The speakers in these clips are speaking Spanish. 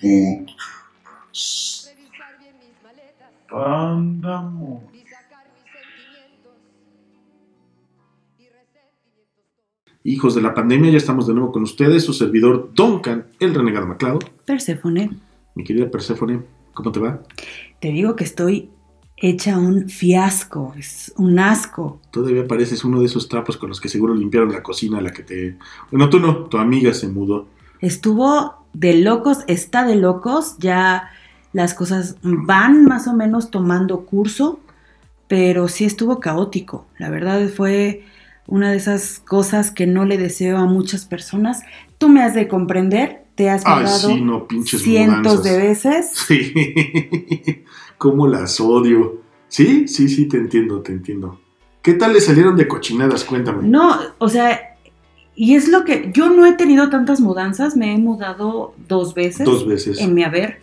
Maletas Andamos. Hijos de la pandemia, ya estamos de nuevo con ustedes, su servidor Duncan, el renegado MacLeod. Perséfone, Mi querida Perséfone, ¿cómo te va? te digo que estoy hecha un fiasco, es un asco. Todavía pareces uno de esos trapos con los que seguro limpiaron la cocina a la que te... Bueno, tú no, tu amiga se mudó. Estuvo de locos, está de locos, ya las cosas van más o menos tomando curso, pero sí estuvo caótico. La verdad fue una de esas cosas que no le deseo a muchas personas. Tú me has de comprender, te has Ay, sí, no, cientos mudanzas. de veces. Sí, cómo las odio. Sí, sí, sí, te entiendo, te entiendo. ¿Qué tal le salieron de cochinadas? Cuéntame. No, o sea, y es lo que yo no he tenido tantas mudanzas, me he mudado dos veces Dos veces. en mi haber.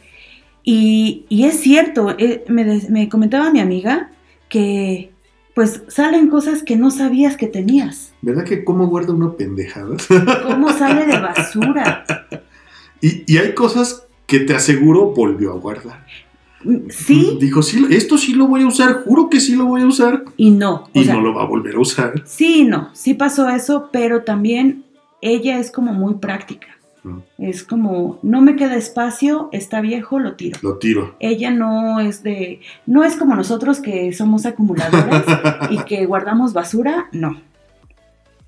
Y, y es cierto, eh, me, me comentaba mi amiga que pues salen cosas que no sabías que tenías. ¿Verdad que cómo guarda uno pendejadas? ¿Cómo sale de basura? y, y hay cosas que te aseguro volvió a guardar. Sí Dijo, sí, esto sí lo voy a usar, juro que sí lo voy a usar. y no. O Y sea, no lo va a volver a usar. Sí no, sí pasó eso, pero también ella es como muy práctica. Mm. Es como, no me queda espacio, está viejo, lo tiro. Lo tiro. Ella no es de, no es como nosotros que somos acumuladores y que guardamos basura, no.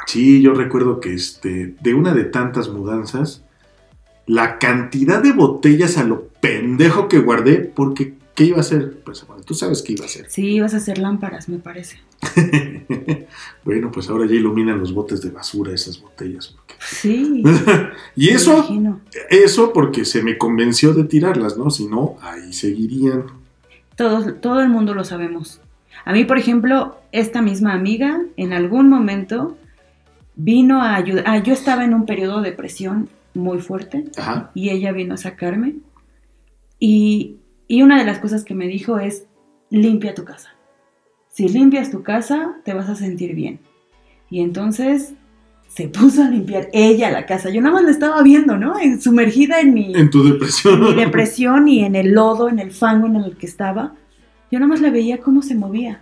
Sí, yo recuerdo que este, de una de tantas mudanzas, la cantidad de botellas a lo pendejo que guardé, porque ¿qué iba a hacer? Pues bueno, tú sabes qué iba a hacer. Sí, ibas a hacer lámparas, me parece. bueno, pues ahora ya iluminan los botes de basura esas botellas. porque- Sí. y eso, imagino. eso porque se me convenció de tirarlas, ¿no? Si no, ahí seguirían. Todos, todo el mundo lo sabemos. A mí, por ejemplo, esta misma amiga en algún momento vino a ayudar. Ah, yo estaba en un periodo de depresión muy fuerte Ajá. y ella vino a sacarme. Y, y una de las cosas que me dijo es, limpia tu casa. Si limpias tu casa, te vas a sentir bien. Y entonces se puso a limpiar ella la casa. Yo nada más la estaba viendo, ¿no? En- sumergida en mi, En tu depresión. en mi depresión y en el lodo, en el fango en el que estaba. Yo nada más la veía cómo se movía.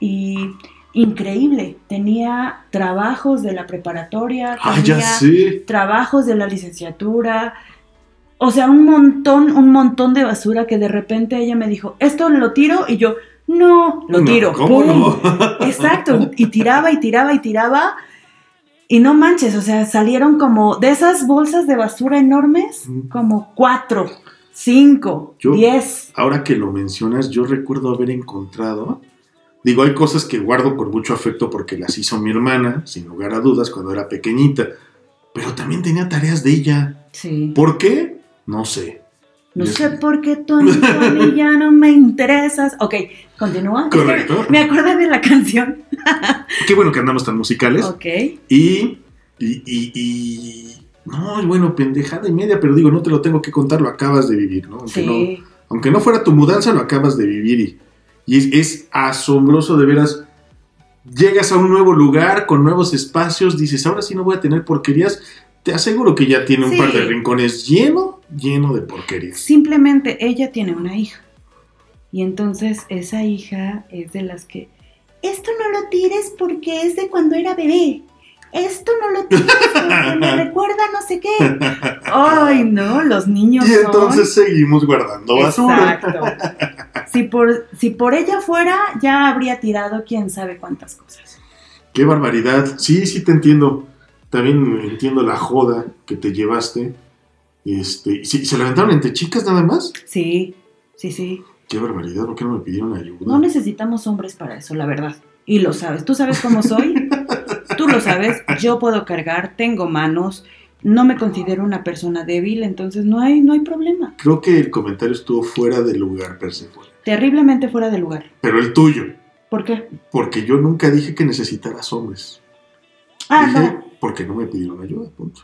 Y increíble. Tenía trabajos de la preparatoria, Ah, tenía ya sé. trabajos de la licenciatura. O sea, un montón, un montón de basura que de repente ella me dijo, esto lo tiro y yo, no, lo No, tiro. ¿Cómo ¡Pum! no? Exacto, y tiraba y tiraba y tiraba. Y no manches, o sea, salieron como de esas bolsas de basura enormes, Mm. como cuatro, cinco, Yo- diez. Ahora que lo mencionas, yo recuerdo haber encontrado. Digo, hay cosas que guardo con mucho afecto porque las hizo mi hermana, sin lugar a dudas, cuando era pequeñita. Pero también tenía tareas de ella. Sí. ¿Por qué? No sé. No Yo sé sí. por qué a mí ya no me interesas. Ok, continúa. Es que Correcto. Me acordé de la canción. Qué bueno que andamos tan musicales. Ok. Y, y, y, y- No, bueno, pendejada y media, pero digo, no te lo tengo que contar, lo acabas de vivir, ¿no? Aunque, no, Sí. aunque no fuera tu mudanza, lo acabas de vivir y, y es, es asombroso de veras. Llegas a un nuevo lugar con nuevos espacios, dices, ahora sí no voy a tener porquerías. Te aseguro que ya tiene un Sí. par de rincones lleno, lleno de porquerías. Simplemente ella tiene una hija. Y entonces esa hija es de las que, esto no lo tires porque es de cuando era bebé. Esto no lo tires porque me recuerda no sé qué. Ay, no, los niños Y son... entonces seguimos guardando basura. Exacto. Si por, si por ella fuera, ya habría tirado quién sabe cuántas cosas. Qué barbaridad. Sí, sí te entiendo. También entiendo la joda que te llevaste. Este, ¿sí- ¿Se levantaron entre chicas nada más? Sí, sí, sí. Qué barbaridad, ¿por qué no me pidieron ayuda? No necesitamos hombres para eso, la verdad. Y lo sabes. ¿Tú sabes cómo soy? Tú lo sabes. Yo puedo cargar, tengo manos, no me considero una persona débil, entonces no hay, no hay problema. Creo que el comentario estuvo fuera de lugar, Persephone. Terriblemente fuera de lugar. Pero el tuyo, ¿Por qué? porque yo nunca dije que necesitaras hombres. Ah, dije, no. porque no me pidieron ayuda, punto.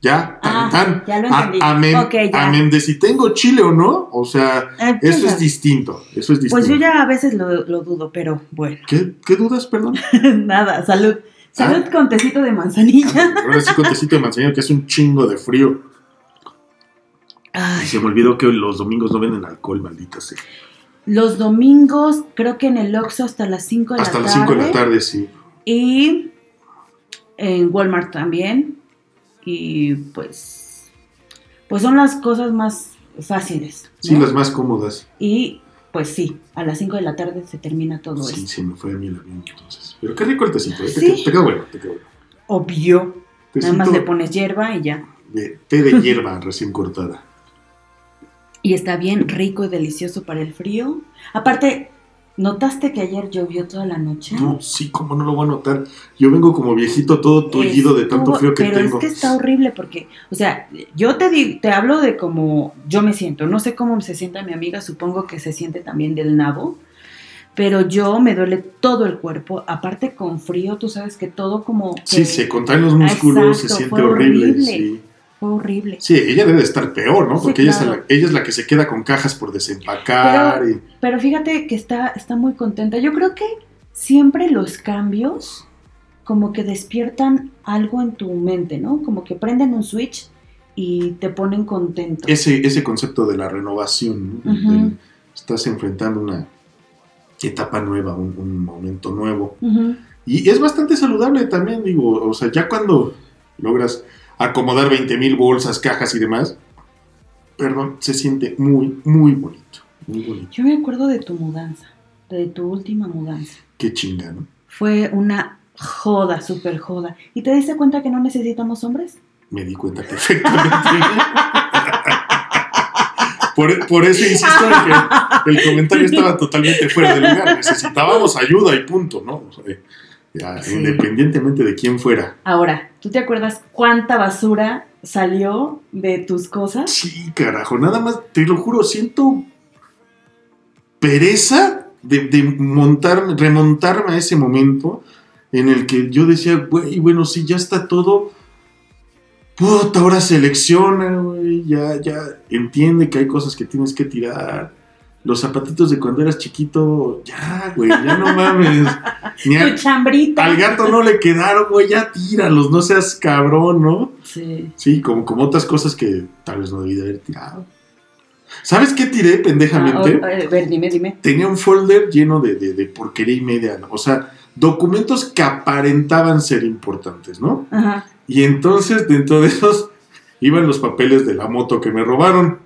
Ya, tan, Ah, tan. ya lo A- entendí. amén, ya. amén de si tengo chile o no, o sea, Eh, eso es distinto, eso es distinto. Pues yo ya a veces lo, lo dudo, pero bueno. ¿Qué, qué dudas, perdón? Nada, salud. Salud Ah. con tecito de manzanilla. Ahora sí con tecito de manzanilla que es un chingo de frío. Ay, Y se me olvidó que los domingos no venden alcohol, maldita sea. los domingos, creo que en el Oxxo hasta las 5 de Hasta la las tarde. 5 de la tarde, sí. Y en Walmart también. Y pues, pues son las cosas más fáciles. Sí, las más cómodas. Y pues sí, a las 5 de la tarde se termina todo Sí, esto. se me fue a mí el avión entonces. Pero qué rico el tecito, ¿eh? Te, Sí. te quedó bueno, te quedó bueno. Obvio. Nada más le pones hierba y ya. de té de hierba recién cortada. Y está bien rico y delicioso para el frío. Aparte, ¿notaste que ayer llovió toda la noche? No, sí, cómo no lo voy a notar. Yo vengo como viejito todo tullido de tanto frío que pero tengo. es que está horrible porque, o sea, yo te, di- te hablo de cómo yo me siento. No sé cómo se sienta mi amiga, supongo que se siente también del nabo. Pero yo me duele todo el cuerpo. Aparte con frío, tú sabes que todo como... que Sí, se contraen los músculos, se siente horrible. horrible. Sí. Fue horrible. Sí, ella debe de estar peor, ¿no? Sí, Porque ella, es la, ella es la que se queda con cajas por desempacar. y- Pero fíjate que está, está muy contenta. Yo creo que siempre los cambios como que despiertan algo en tu mente, ¿no? Como que prenden un switch y te ponen contento. ese, ese concepto de la renovación, ¿no? Estás enfrentando una etapa nueva, un, un momento nuevo. Y es bastante saludable también, digo, o sea, ya cuando logras acomodar 20 mil bolsas, cajas y demás, perdón, se siente muy, muy bonito, muy bonito. Yo me acuerdo de tu mudanza, de tu última mudanza. Qué chinga, ¿no? Fue una joda, súper joda. ¿Y te diste cuenta que no necesitamos hombres? Me di cuenta perfectamente. Por, por eso insisto en que el comentario estaba totalmente fuera de lugar. Necesitábamos ayuda y punto, ¿no? O sea, ya, Sí. Independientemente de quién fuera. Ahora, ¿tú te acuerdas cuánta basura salió de tus cosas? Sí, carajo, nada más, te lo juro, siento pereza de, de montarme, remontarme a ese momento en el que yo decía, güey, bueno, si ya está todo, puta, ahora selecciona, güey, ya, ya entiende que hay cosas que tienes que tirar. Los zapatitos de cuando eras chiquito, ya, güey, ya no mames. Ni Tu chambrita. al gato no le quedaron, güey, ya tíralos, no seas cabrón, ¿no? Sí. Sí, como, como otras cosas que tal vez no debí de haber tirado. ¿Sabes qué tiré pendejamente? Ah, a ver, dime, dime. Tenía un folder lleno de, de- de porquería y media. ¿no? O sea, documentos que aparentaban ser importantes, ¿no? Ajá. Y entonces dentro de esos iban los papeles de la moto que me robaron.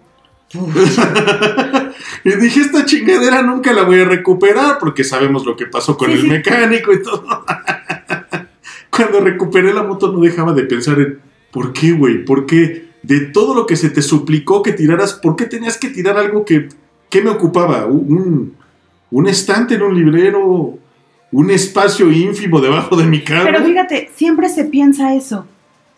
y dije, esta chingadera nunca la voy a recuperar porque sabemos lo que pasó con Sí, el sí. mecánico y todo. Cuando recuperé la moto no dejaba de pensar en, ¿por qué, güey? ¿Por qué? De todo lo que se te suplicó que tiraras, ¿por qué tenías que tirar algo que, que me ocupaba? Un, un estante en un librero, un espacio ínfimo debajo de mi cama. Pero fíjate, siempre se piensa eso.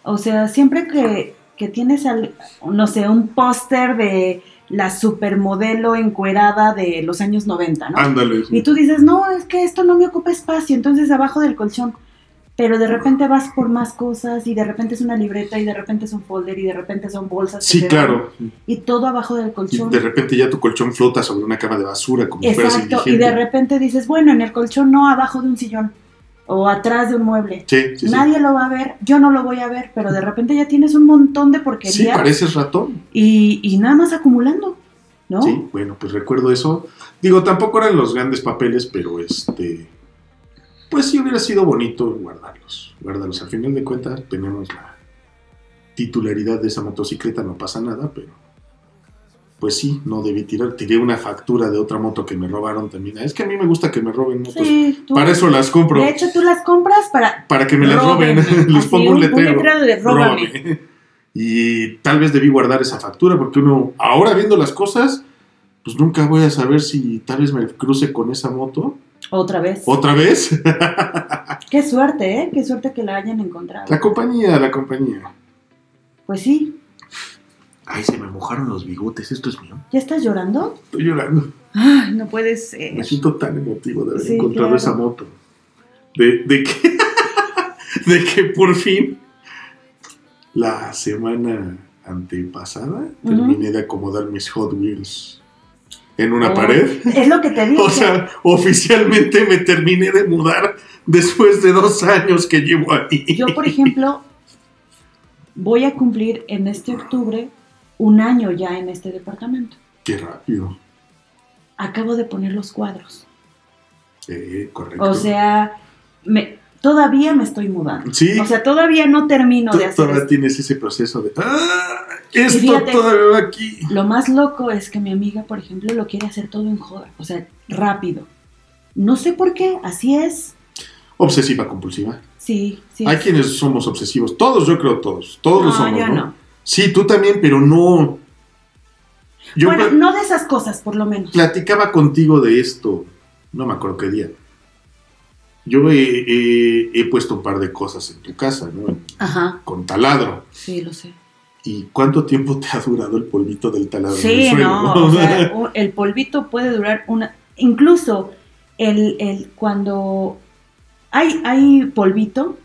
O sea, siempre que, que tienes, al- no sé, un póster de la supermodelo encuerada de los años 90, ¿no? Ándale. sí. Y tú dices, no, es que esto no me ocupa espacio, entonces abajo del colchón. Pero de repente vas por más cosas y de repente es una libreta y de repente es un folder y de repente son bolsas. Sí, claro. dan, Y todo abajo del Y colchón. de repente ya tu colchón flota sobre una cama de basura, como fueras Exacto. Y de repente dices, bueno, en el colchón no, abajo de un sillón o atrás de un mueble. Sí, sí, sí. Nadie lo va a ver, yo no lo voy a ver, pero de repente ya tienes un montón de Sí, porquería pareces ratón. y, y nada más acumulando, ¿no? Sí, bueno, pues recuerdo eso. Digo, tampoco eran los grandes papeles, pero este. Pues sí hubiera sido bonito guardarlos. Guardarlos. Al final de cuentas, tenemos la titularidad de esa motocicleta, no pasa nada, pero. Pues sí, no debí tirar. Tiré una factura de otra moto que me robaron también. Es que a mí me gusta que me roben motos. Sí, tú- Para eso las compro. De hecho, tú las compras para... para que me las roben. Les pongo un letrero. de róbame. Róbame. Y tal vez debí guardar esa factura porque uno, ahora viendo las cosas, pues nunca voy a saber si tal vez me cruce con esa moto. Otra vez. ¿Otra vez? Qué suerte, ¿eh? Qué suerte que la hayan encontrado. la compañía, la compañía. Pues sí. Ay, se me mojaron los bigotes, esto es mío. ¿Ya estás llorando? Estoy llorando. Ay, no puede ser. Me siento tan emotivo de haber Sí, encontrado claro. esa moto. De, de que, de que por fin la semana antepasada terminé de acomodar mis Hot Wheels en una Oh, pared. Es lo que te digo. O sea, oficialmente me terminé de mudar después de dos años que llevo ahí. Yo, por ejemplo, voy a cumplir en este octubre un año ya en este departamento. Qué rápido. Acabo de poner los cuadros. Eh, correcto. O sea, me, todavía me estoy mudando. Sí. O sea, todavía no termino de hacer todavía esto. tienes ese proceso de. ¡Ah! Esto fíjate- todavía va aquí. Lo más loco es que mi amiga, por ejemplo, lo quiere hacer todo en joda. O sea, rápido. No sé por qué, así es. Obsesiva compulsiva. Sí, sí. Hay quienes somos obsesivos. Todos, yo creo, todos. Todos lo somos. yo ¿no? no. Sí, tú también, pero no. Yo bueno, no de esas cosas, por lo menos. platicaba contigo de esto. No me acuerdo qué día. Yo he, he- he puesto un par de cosas en tu casa, ¿no? Ajá, Con taladro. sí, lo sé. ¿Y cuánto tiempo te ha durado el polvito del taladro? Sí, suelo? no, o sea, el polvito puede durar una... Incluso el, el cuando hay, hay polvito,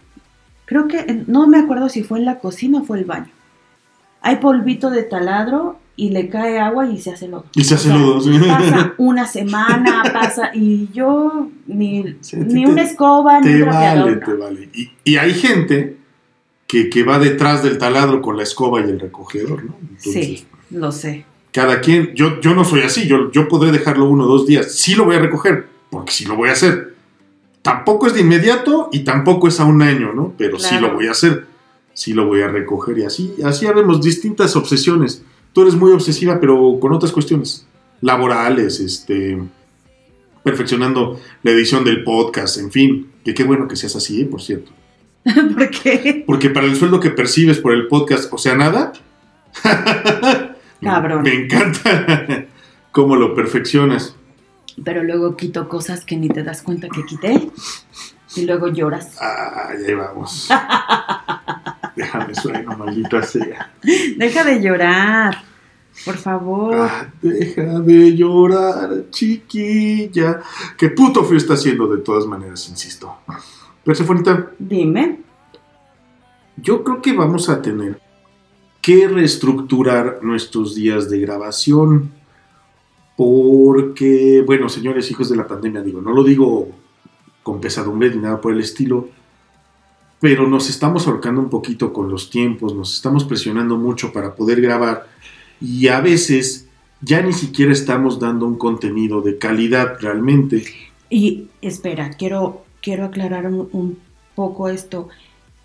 creo que, no me acuerdo si fue en la cocina o fue el baño. Hay polvito de taladro y le cae agua y se hace lodo. y se hace O sea, lodo. sí. Pasa una semana, pasa, y yo ni, Sí, ni te- una escoba, ni un vale, te vale. Y, y hay gente que, que va detrás del taladro con la escoba y el recogedor, ¿no? Entonces, Sí, lo sé. cada quien, yo, yo no soy así, yo, yo podré dejarlo uno o dos días. Sí lo voy a recoger, porque sí lo voy a hacer. Tampoco es de inmediato y tampoco es a un año, ¿no? Pero sí lo voy a hacer. Sí lo voy a recoger y así, así haremos distintas obsesiones. Tú eres muy obsesiva, pero con otras cuestiones laborales, este, perfeccionando la edición del podcast, en fin. Que qué bueno que seas así, ¿eh? por cierto. ¿Por qué? Porque para el sueldo que percibes por el podcast, o sea, nada. Cabrón. Me encanta cómo lo perfeccionas. Pero luego quito cosas que ni te das cuenta que quité y luego lloras. Ah, ahí vamos. Déjame sueno, maldita sea. Deja de llorar, por favor. Ah, deja de llorar, chiquilla. Qué puto frío está haciendo de todas maneras, insisto. Persefonita, Dime. yo creo que vamos a tener que reestructurar nuestros días de grabación. Porque, bueno, señores, hijos de la pandemia, digo, no lo digo con pesadumbre ni nada por el estilo, pero nos estamos ahorcando un poquito con los tiempos, nos estamos presionando mucho para poder grabar y a veces ya ni siquiera estamos dando un contenido de calidad realmente. Y espera, quiero, quiero aclarar un, un poco esto.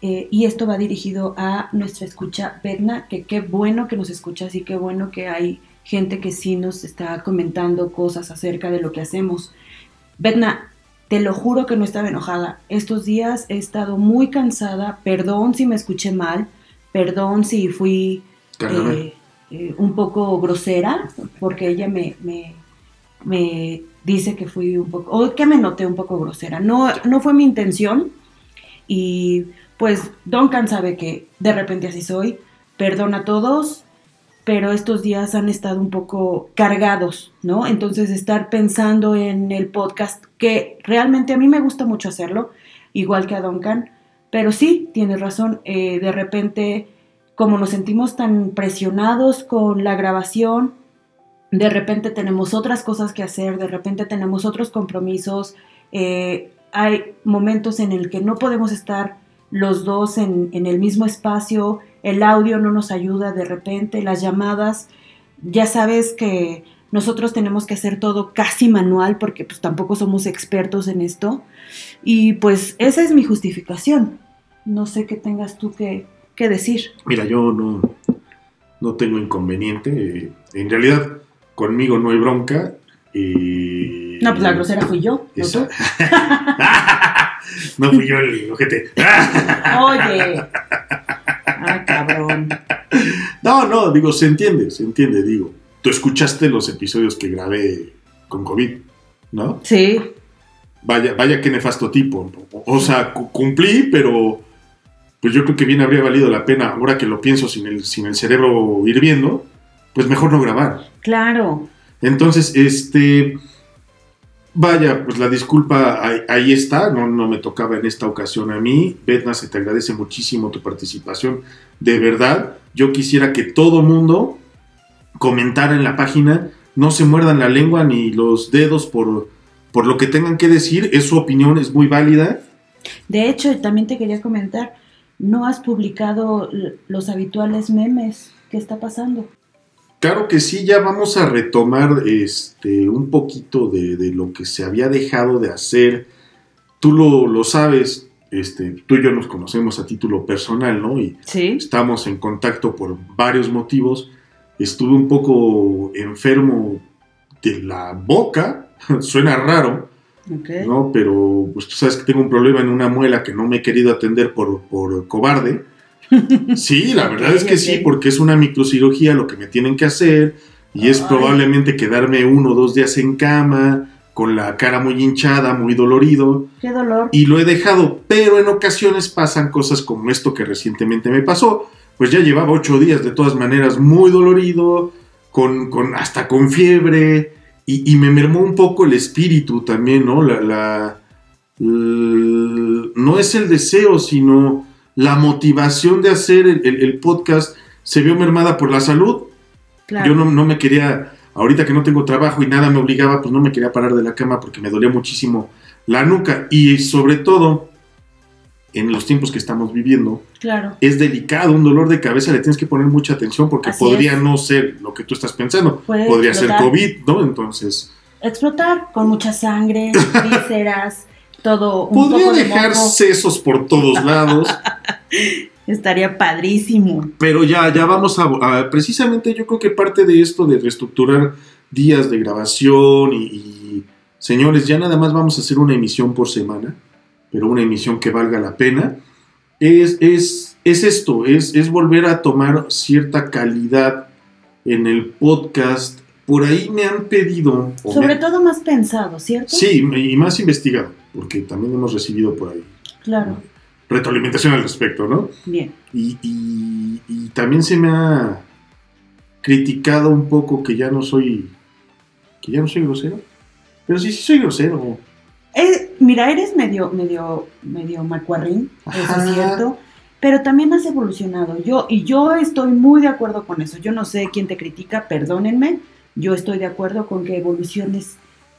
Eh, y esto va dirigido a nuestra escucha, Bedna, que qué bueno que nos escuchas y qué bueno que hay gente que sí nos está comentando cosas acerca de lo que hacemos. Bedna, te lo juro que no estaba enojada. Estos días he estado muy cansada. Perdón si me escuché mal. Perdón si fui eh, eh, un poco grosera, porque ella me, me, me dice que fui un poco, o que me noté un poco grosera. No, no fue mi intención. Y pues Duncan sabe que de repente así soy. Perdona a todos, pero estos días han estado un poco cargados, ¿no? Entonces estar pensando en el podcast, que realmente a mí me gusta mucho hacerlo, igual que a Duncan, pero sí, tienes razón, eh, de repente, como nos sentimos tan presionados con la grabación, de repente tenemos otras cosas que hacer, de repente tenemos otros compromisos, eh, hay momentos en el que no podemos estar los dos en, en el mismo espacio, el audio no nos ayuda de repente, las llamadas, ya sabes que nosotros tenemos que hacer todo casi manual porque pues tampoco somos expertos en esto y pues esa es mi justificación. No sé qué tengas tú que, que decir. Mira, yo no, no tengo inconveniente. En realidad, conmigo no hay bronca. eh, No, pues la grosera fui yo, no tú. No fui yo el ojete. Oye. No, no, digo, se entiende, se entiende, digo. Tú escuchaste los episodios que grabé con COVID, ¿no? Sí, Vaya, vaya qué nefasto tipo. O sea, cu- cumplí, pero pues yo creo que bien habría valido la pena, ahora que lo pienso sin el, sin el cerebro hirviendo, pues mejor no grabar. claro. Entonces, este, vaya, pues la disculpa ahí, está, no, me tocaba en esta ocasión a mí. Betna, se te agradece muchísimo tu participación, de verdad. Yo quisiera que todo mundo comentara en la página, no se muerdan la lengua ni los dedos por, por lo que tengan que decir, es su opinión, es muy válida. De hecho, también te quería comentar, no has publicado los habituales memes. ¿Qué está pasando? Claro que sí, ya vamos a retomar este, un poquito de, de lo que se había dejado de hacer. Tú lo, lo sabes, este, tú y yo nos conocemos a título personal, ¿no? Y Sí. estamos en contacto por varios motivos. Estuve un poco enfermo de la boca, suena raro. ¿no? Pero pues tú sabes que tengo un problema en una muela que no me he querido atender por, por cobarde. Sí, la verdad es que sí, porque es una microcirugía lo que me tienen que hacer y es Ay. probablemente quedarme uno o dos días en cama, con la cara muy hinchada, muy dolorido, Qué dolor. y lo he dejado, pero en ocasiones pasan cosas como esto que recientemente me pasó, pues ya llevaba ocho días de todas maneras muy dolorido, con, con- hasta con fiebre, y, y me mermó un poco el espíritu también, ¿no? La, no es el deseo, sino la motivación de hacer el, el- el podcast se vio mermada por la salud. Claro. Yo no, no me quería, ahorita que no tengo trabajo y nada me obligaba, pues no me quería parar de la cama porque me dolía muchísimo la nuca. Y sobre todo, en los tiempos que estamos viviendo, Claro. es delicado, un dolor de cabeza le tienes que poner mucha atención porque Así podría es. no ser lo que tú estás pensando. Puede Podría ser. COVID, ¿no? Entonces, Explotar con mucha sangre, vísceras, todo. Un podría poco de dejar moco. sesos por todos lados. Estaría padrísimo. Pero ya, ya vamos a, a- Precisamente yo creo que parte de esto de reestructurar días de grabación y, y, Señores, ya nada más vamos a hacer una emisión por semana, pero una emisión que valga la pena. Es, es, es esto, es, es volver a tomar cierta calidad en el podcast. Por ahí me han pedido... Sobre me- todo más pensado, ¿cierto? Sí, y más investigado, porque también hemos recibido por ahí Claro. Retroalimentación al respecto, ¿no? Bien. Y, y- y también se me ha criticado un poco que ya no soy. que ya no soy grosero. Pero sí, sí soy grosero. Eh, mira, eres medio, medio, medio macuarrín, eso es cierto. Pero también has evolucionado. Yo, y yo estoy muy de acuerdo con eso. Yo no sé quién te critica, perdónenme. Yo estoy de acuerdo con que evoluciones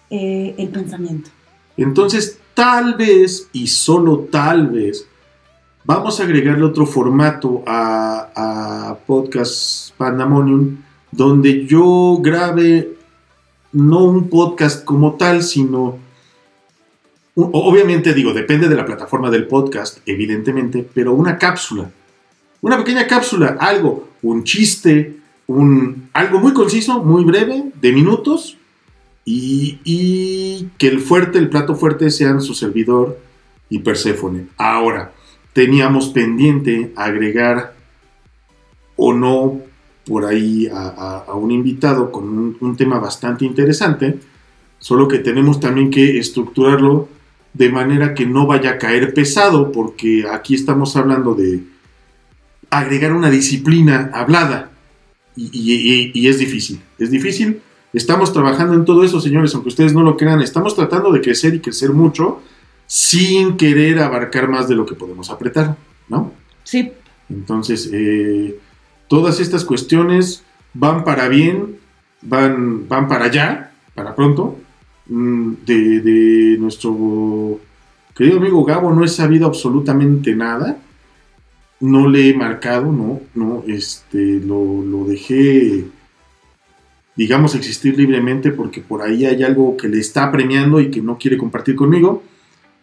eh, el pensamiento. Entonces, tal vez, y solo tal vez, vamos a agregarle otro formato a, a Podcast Pandemonium, donde yo grabe no un podcast como tal, sino. obviamente, digo, depende de la plataforma del podcast, evidentemente, pero una cápsula. Una pequeña cápsula, algo, un chiste, un, algo muy conciso, muy breve, de minutos, y, y que el fuerte, el plato fuerte sean su servidor y Perséfone. Ahora, teníamos pendiente agregar o no por ahí a, un invitado con un, tema bastante interesante, solo que tenemos también que estructurarlo de manera que no vaya a caer pesado, porque aquí estamos hablando de agregar una disciplina hablada. Y es difícil, es difícil. Estamos trabajando en todo eso, señores, aunque ustedes no lo crean, estamos tratando de crecer y crecer mucho sin querer abarcar más de lo que podemos apretar, ¿no? Sí, Entonces, eh, todas estas cuestiones van para bien, van, van para allá, para pronto. Mm, De, de nuestro querido amigo Gabo no he sabido absolutamente nada. No le he marcado, no, no, este, lo, lo dejé, digamos, existir libremente porque por ahí hay algo que le está premiando y que no quiere compartir conmigo,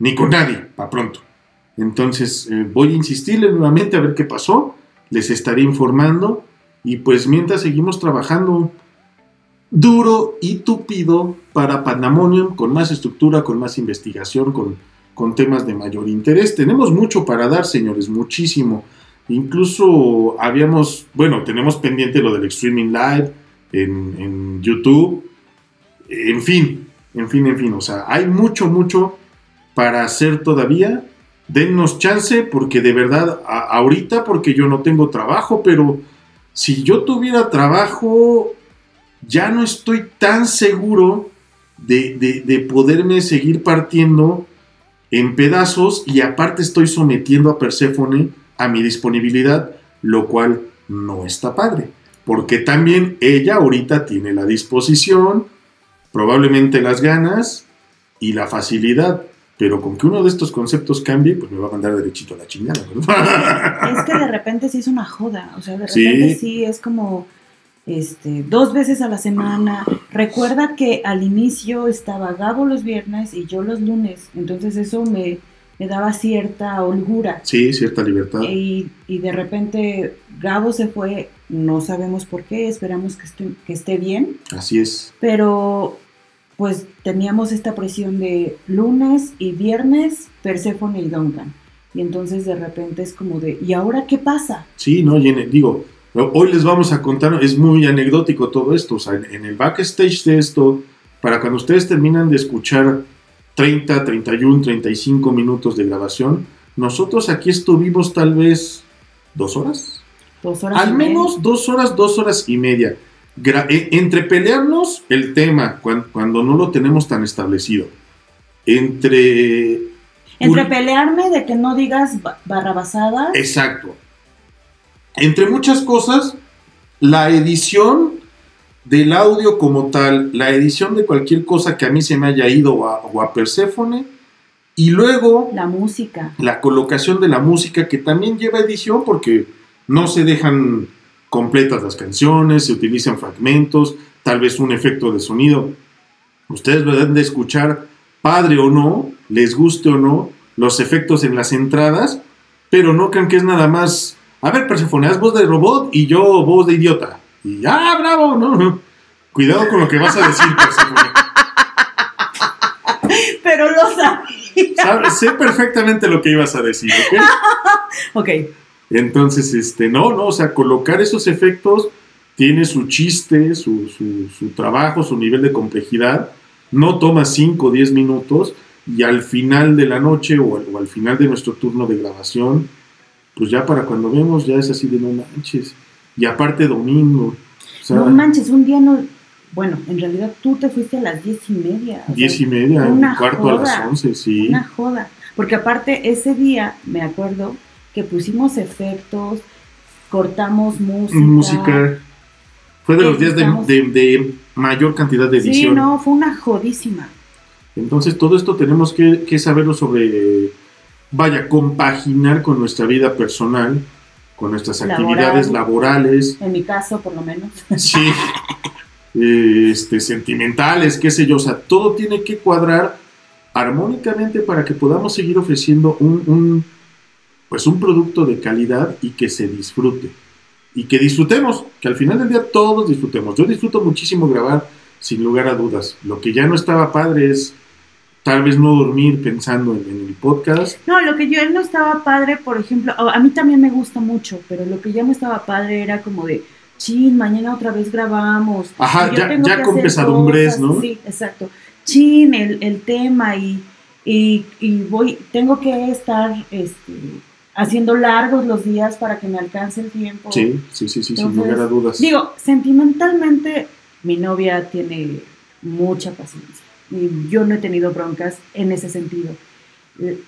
ni con nadie, para pronto. Entonces eh, voy a insistirle nuevamente a ver qué pasó, les estaré informando y pues mientras seguimos trabajando duro y tupido para Pandemonium con más estructura, con más investigación, con, con temas de mayor interés. Tenemos mucho para dar, señores, muchísimo. Incluso habíamos, bueno, tenemos pendiente lo del streaming live en, en YouTube. En fin, en fin, en fin. O sea, hay mucho, mucho para hacer todavía. Dennos chance porque de verdad, a- ahorita porque yo no tengo trabajo, pero si yo tuviera trabajo, ya no estoy tan seguro de, de- de poderme seguir partiendo en pedazos y aparte estoy sometiendo a Perséfone a mi disponibilidad, lo cual no está padre. Porque también ella ahorita tiene la disposición, probablemente las ganas y la facilidad. Pero con que uno de estos conceptos cambie, pues me va a mandar derechito a la chingada, ¿verdad? es que de repente sí es una joda. O sea, de Sí. repente sí, es como. este, dos veces a la semana. Recuerda que al inicio estaba Gabo los viernes y yo los lunes, entonces eso me, me daba cierta holgura. Sí, cierta libertad. Y, y de repente Gabo se fue, no sabemos por qué, esperamos que esté, que esté bien, Así es. pero pues teníamos esta presión de lunes y viernes, Persephone y Duncan. Y entonces de repente es como de, ¿y ahora qué pasa? Sí, no, y en el- digo, hoy les vamos a contar, es muy anecdótico todo esto, o sea, en, el backstage de esto, para cuando ustedes terminan de escuchar 30, 31, 35 minutos de grabación, nosotros aquí estuvimos tal vez dos horas, Dos horas. al y media. menos dos horas, dos horas y media. E- entre pelearnos el tema cuan- cuando no lo tenemos tan establecido, entre... Entre pelearme de que no digas ba- barrabasadas. Exacto. Entre muchas cosas, la edición del audio como tal, la edición de cualquier cosa que a mí se me haya ido a, o a Perséfone, y luego La música. la colocación de la música que también lleva edición porque no se dejan completas las canciones, se utilizan fragmentos, tal vez un efecto de sonido. Ustedes lo de escuchar, padre o no, les guste o no, los efectos en las entradas, pero no crean que es nada más, a ver, Persephone, haz voz de robot y yo voz de idiota. Y ¡ah, bravo! No, no. Cuidado con lo que vas a decir, Persephone. Pero lo sabía. Sé perfectamente lo que ibas a decir, ¿ok? Ok. Entonces, este, no, no, o sea, colocar esos efectos tiene su chiste, su, su- su trabajo, su nivel de complejidad. No toma 5 o 10 minutos y al final de la noche o al, o al final de nuestro turno de grabación, pues ya para cuando vemos ya es así de no manches. Y aparte domingo, o sea, No manches, un día no. Bueno, en realidad tú te fuiste a las diez y media. o sea, 10 y media, un cuarto a las. 11, sí. Una joda. Porque aparte, ese día me acuerdo que pusimos efectos, cortamos música. Música. Fue de los días de, Editamos. de- de mayor cantidad de edición. Sí, no, fue una jodísima. Entonces todo esto tenemos que, que saberlo sobre, vaya, compaginar con nuestra vida personal, con nuestras Laboral. actividades laborales, En mi caso, por lo menos. sí, este, sentimentales, qué sé yo, o sea, todo tiene que cuadrar armónicamente para que podamos seguir ofreciendo un, un, pues un producto de calidad y que se disfrute. Y que disfrutemos, que al final del día todos disfrutemos. Yo disfruto muchísimo grabar, sin lugar a dudas. Lo que ya no estaba padre es tal vez no dormir pensando en, en el podcast. No, lo que yo no estaba padre, por ejemplo, a mí también me gusta mucho, pero lo que ya no estaba padre era como de, chin, mañana otra vez grabamos. Ajá, ya, con pesadumbres, cosas". ¿no? Sí, exacto. Chin, el, el tema y, y, y voy, tengo que estar este, haciendo largos los días para que me alcance el tiempo. Sí, sí, sí, sí, sin Entonces, lugar a dudas. Digo, sentimentalmente, mi novia tiene mucha paciencia. Y yo no he tenido broncas en ese sentido.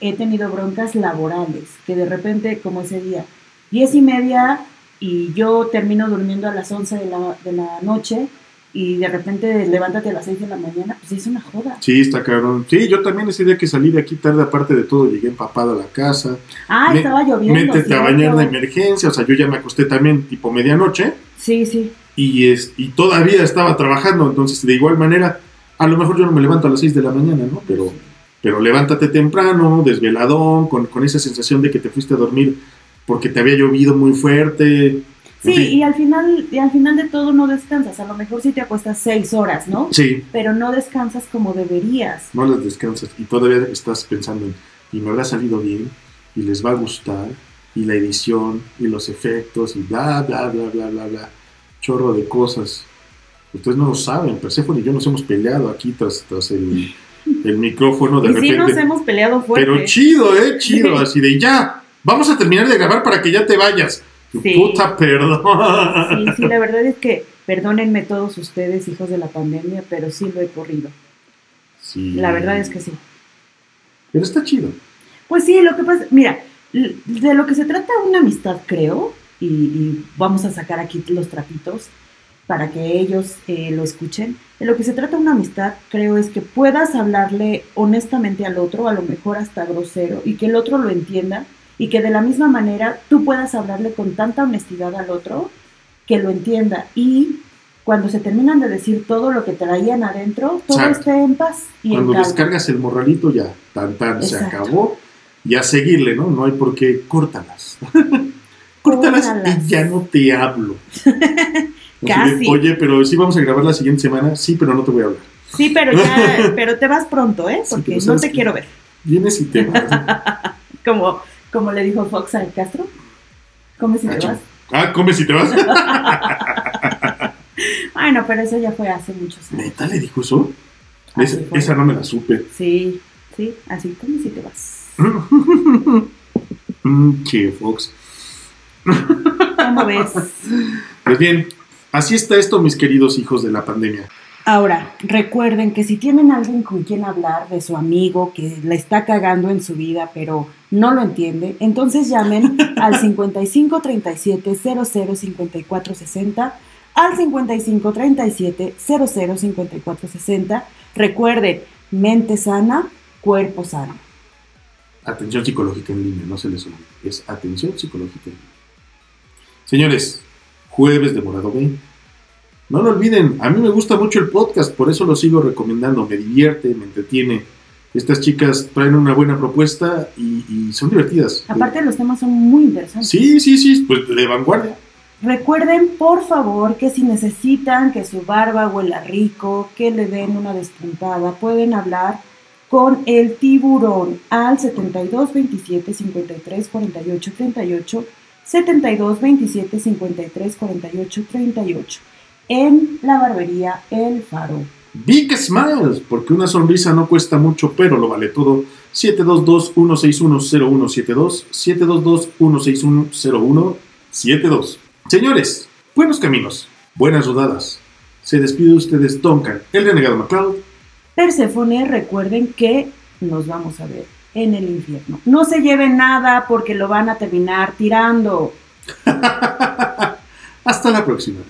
He tenido broncas laborales, que de repente, como ese día, diez y media, y yo termino durmiendo a las 11 de la, de la noche, y de repente levántate a las 6 de la mañana, pues es una joda. Sí, está cabrón. Sí, yo también ese día que salí de aquí tarde, aparte de todo, llegué empapado a la casa. Ah, Me- estaba lloviendo. Métete a bañar de emergencia, o sea, yo ya me acosté también tipo medianoche Sí, sí. y, es, y todavía estaba trabajando, entonces de igual manera, a lo mejor yo no me levanto a las 6 de la mañana, ¿no? Pero, pero levántate temprano, desveladón, con, con esa sensación de que te fuiste a dormir porque te había llovido muy fuerte. Sí, y al final, y al final de todo no descansas. A lo mejor sí te acuestas seis horas, ¿no? Sí, Pero no descansas como deberías. no las descansas y todavía estás pensando en, y me habrá salido bien, y les va a gustar, y la edición, y los efectos, y bla, bla, bla, bla, bla, bla, chorro de cosas. Ustedes no lo saben, Persephone y yo nos hemos peleado aquí tras, tras el, el micrófono de y sí repente. nos hemos peleado fuerte. Pero chido, eh, chido, así de ya, vamos a terminar de grabar para que ya te vayas. Sí. Puta, perdón. Sí, sí, la verdad es que, perdónenme todos ustedes, hijos de la pandemia, pero sí lo he corrido. Sí. La verdad es que sí. Pero está chido. Pues sí, lo que pasa, mira, de lo que se trata una amistad, creo, y, y vamos a sacar aquí los trapitos para que ellos eh, lo escuchen. De lo que se trata una amistad, creo, es que puedas hablarle honestamente al otro, a lo mejor hasta grosero, y que el otro lo entienda, y que de la misma manera tú puedas hablarle con tanta honestidad al otro que lo entienda. Y cuando se terminan de decir todo lo que traían adentro, todo Exacto. esté en paz y Cuando en descargas el morralito ya, tan tan, se acabó. Y a seguirle, ¿no? No hay por qué, córtalas. córtalas Córtalas. y ya no te hablo. Casi. Oye, pero sí vamos a grabar la siguiente semana, sí, pero no te voy a hablar. Sí, pero ya, pero te vas pronto, ¿eh? Sí, Porque pero no ¿sabes te quiero ver. Vienes y te vas. Como, como le dijo Fox al Castro. ¿Cómo si Ah, te vas? Ah, comes y te vas. Bueno, pero eso ya fue hace muchos años. ¿Neta le dijo eso? Así Esa, no me la supe. Sí, sí, así como si te vas. Mm, che, Fox. ¿Cómo ves? Pues bien, así está esto, mis queridos hijos de la pandemia. Ahora, recuerden que si tienen alguien con quien hablar de su amigo que la está cagando en su vida, pero no lo entiende, entonces llamen al 55 37 00 54 60, al 55 37 00 54 60. Recuerden, mente sana, cuerpo sano. Atención psicológica en línea, no se les olvide. Es atención psicológica en línea. Señores, jueves de Morado B. No lo olviden, a mí me gusta mucho el podcast, por eso lo sigo recomendando. Me divierte, me entretiene. Estas chicas traen una buena propuesta y, y son divertidas. Aparte, los temas son muy interesantes. Sí, sí, sí, pues de vanguardia. Recuerden, por favor, que si necesitan que su barba huela rico, que le den una despuntada, pueden hablar con el tiburón al 72 27 53 48 38, 72 27 53 48 38, en la barbería El Faro. Big Smiles, porque una sonrisa no cuesta mucho, pero lo vale todo. 722-161-0172, 722-161-0172. Señores, buenos caminos, buenas rodadas. Se despide de ustedes Duncan, el renegado MacLeod. Perséfone, recuerden que nos vamos a ver en el infierno. No se lleven nada porque lo van a terminar tirando. Hasta la próxima.